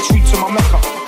retreat to my mecca.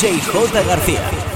DJ J. García.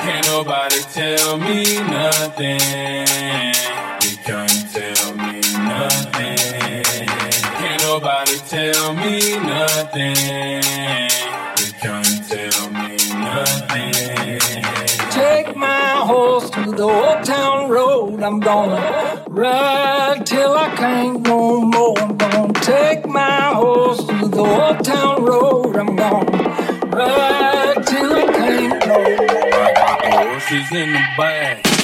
Can't nobody tell me nothing. Can't tell me nothing. Can't nobody tell me nothing. the old town road. I'm gonna ride till I can't no more. I'm gonna take my horse to the old town road. I'm gonna ride till I can't no more. I got horses in the back.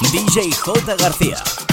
DJ J. García.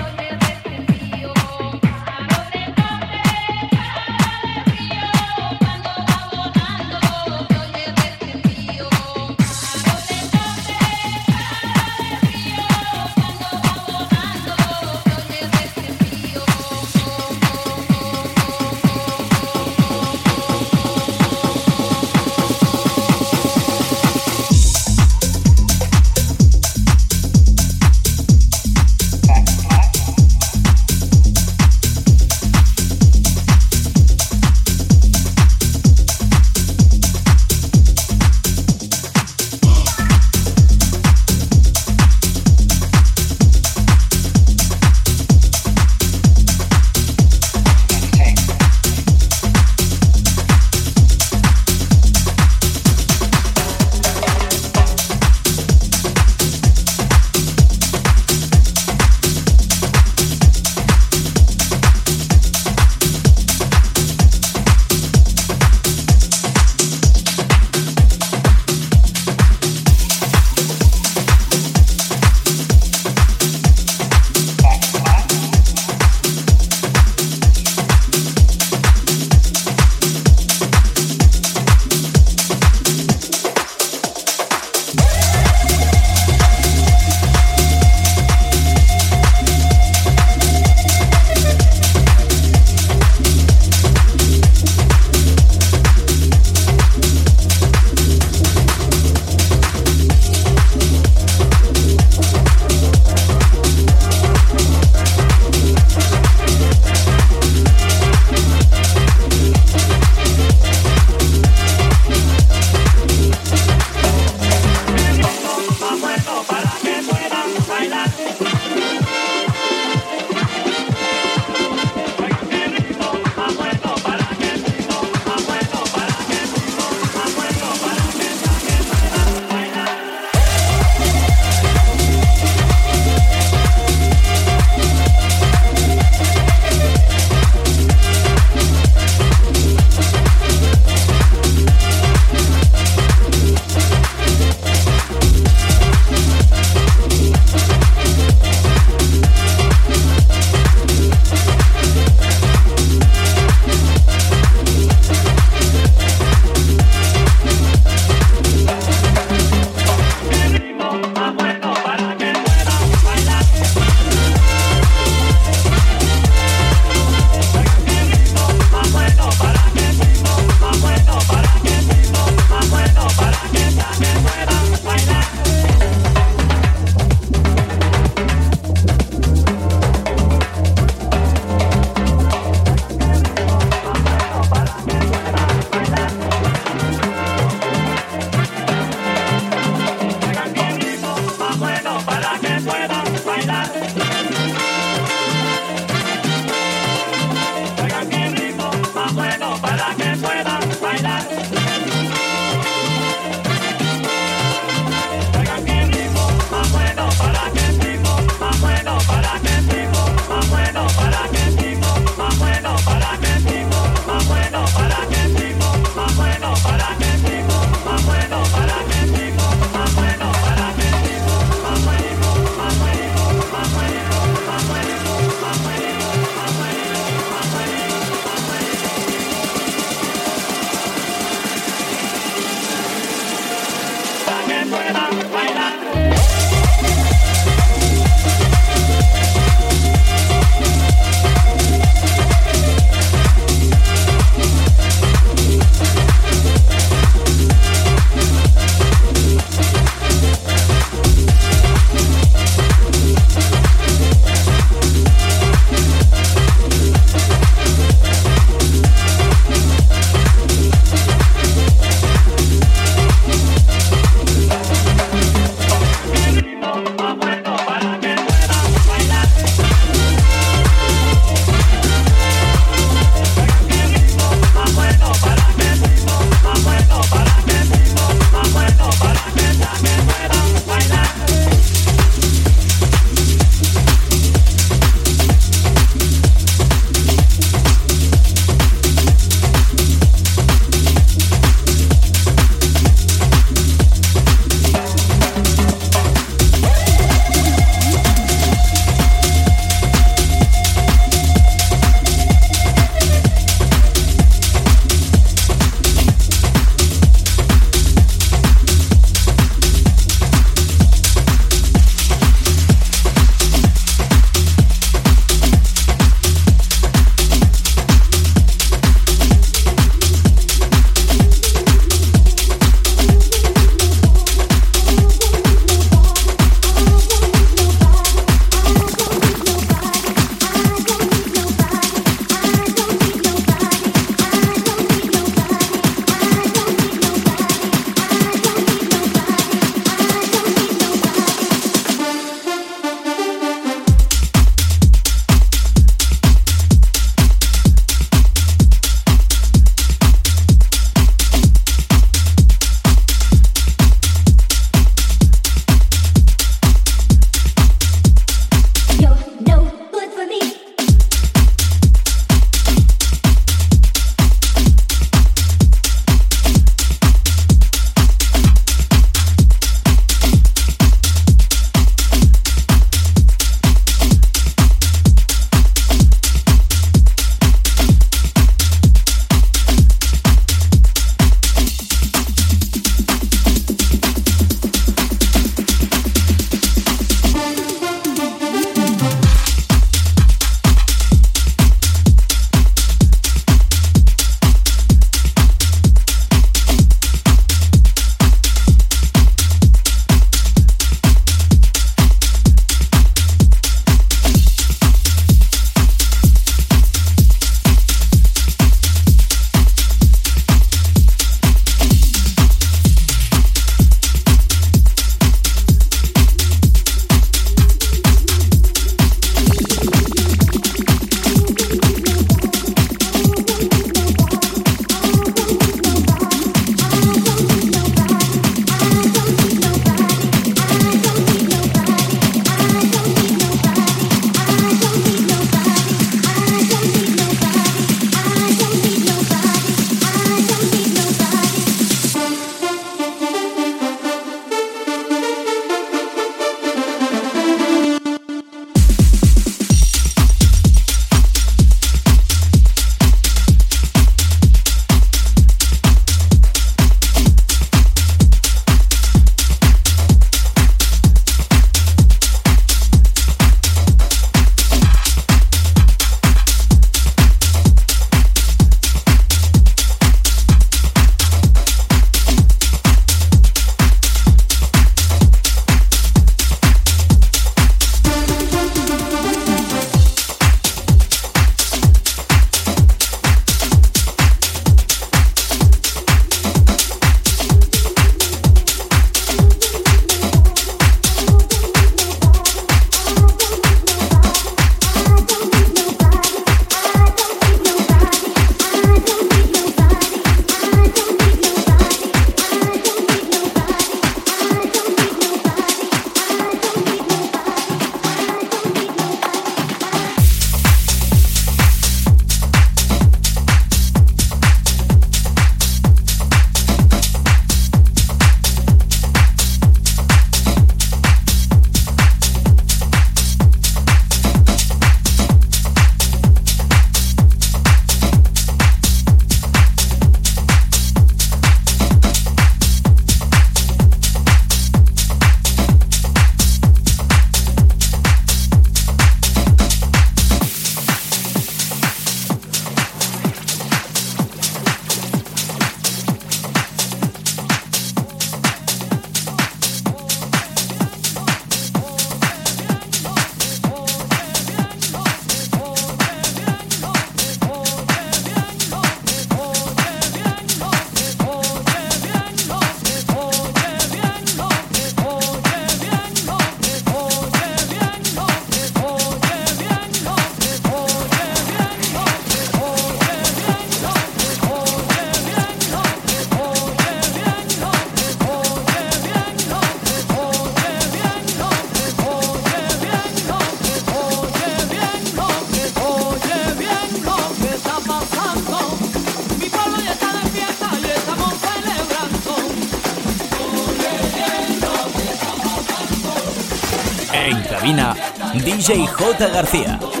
DJ J. García.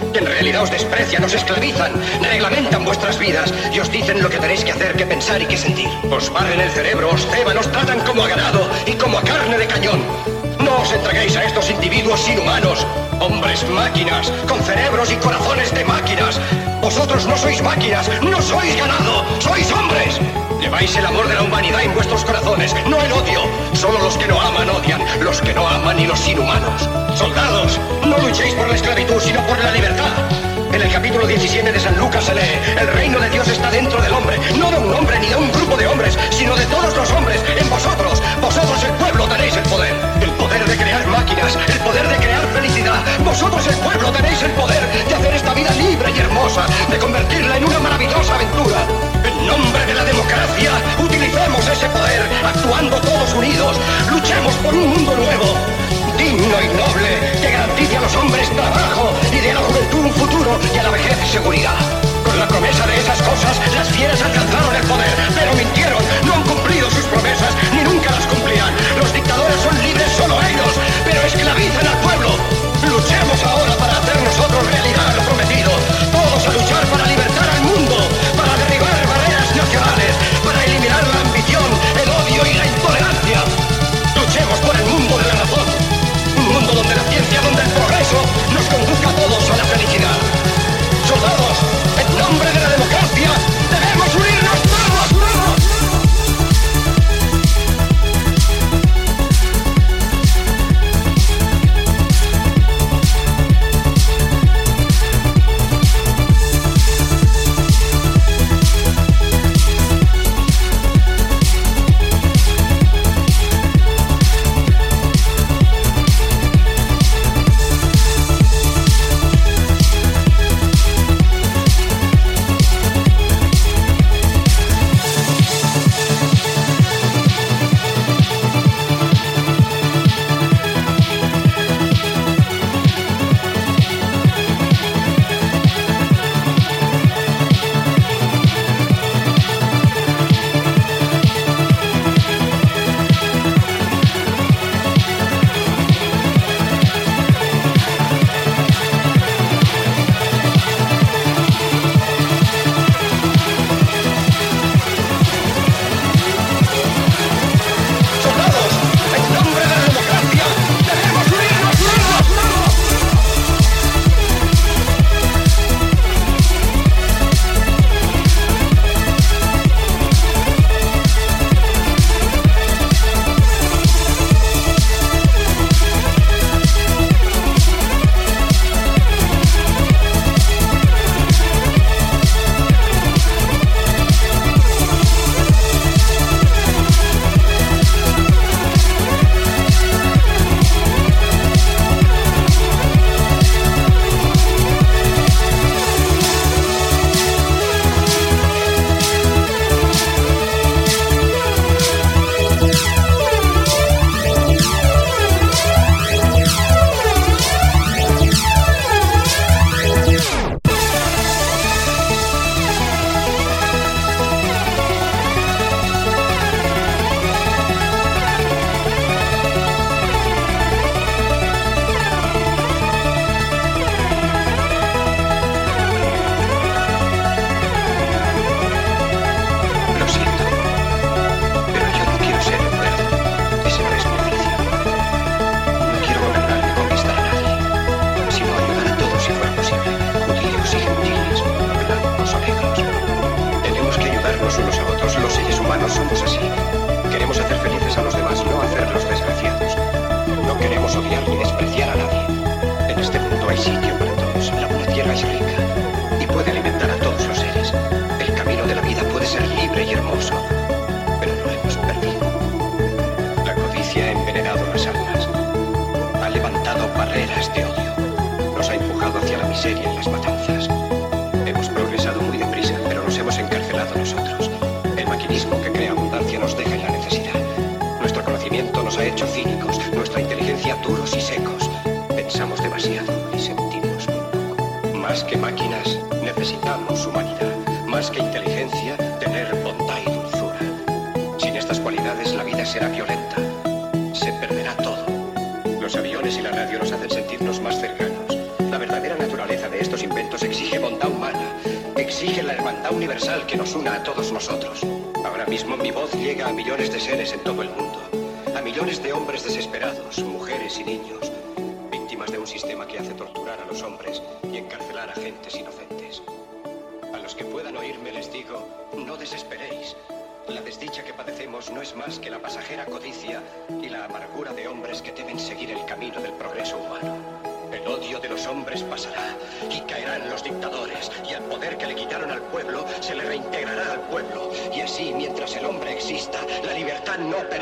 en realidad os desprecian, os esclavizan, reglamentan vuestras vidas y os dicen lo que tenéis que hacer, que pensar y que sentir. Os barren el cerebro, os ceban, os tratan como a ganado y como a carne de cañón. No os entreguéis a estos individuos inhumanos, hombres máquinas, con cerebros y corazones de máquinas. Vosotros no sois máquinas, no sois ganado, sois hombres. Lleváis el amor de la humanidad en vuestros corazones, no el odio. Solo los que no aman odian, los que no aman y los inhumanos. Soldados, no luchéis por la esclavitud, sino por la libertad. En el capítulo 17 de San Lucas se lee, el reino de Dios está dentro del hombre, no de un hombre ni de un grupo de hombres, sino de todos los hombres, en vosotros. Vosotros el pueblo tenéis el poder, el poder de crear máquinas, el poder de crear felicidad. Vosotros el pueblo tenéis el poder de hacer esta vida libre y hermosa, de convertirla en una maravillosa aventura. En nombre de la democracia, utilicemos ese poder, actuando todos unidos. Luchemos por un mundo nuevo, digno y noble, que garantice a los hombres trabajo y de a la juventud un futuro y a la vejez seguridad. Con la promesa de esas cosas, las fieras alcanzaron el poder, pero mintieron, no han cumplido promesas, ni nunca las cumplirán. Los dictadores son libres solo ellos, pero esclavizan al pueblo. Luchemos ahora para hacer nosotros realidad le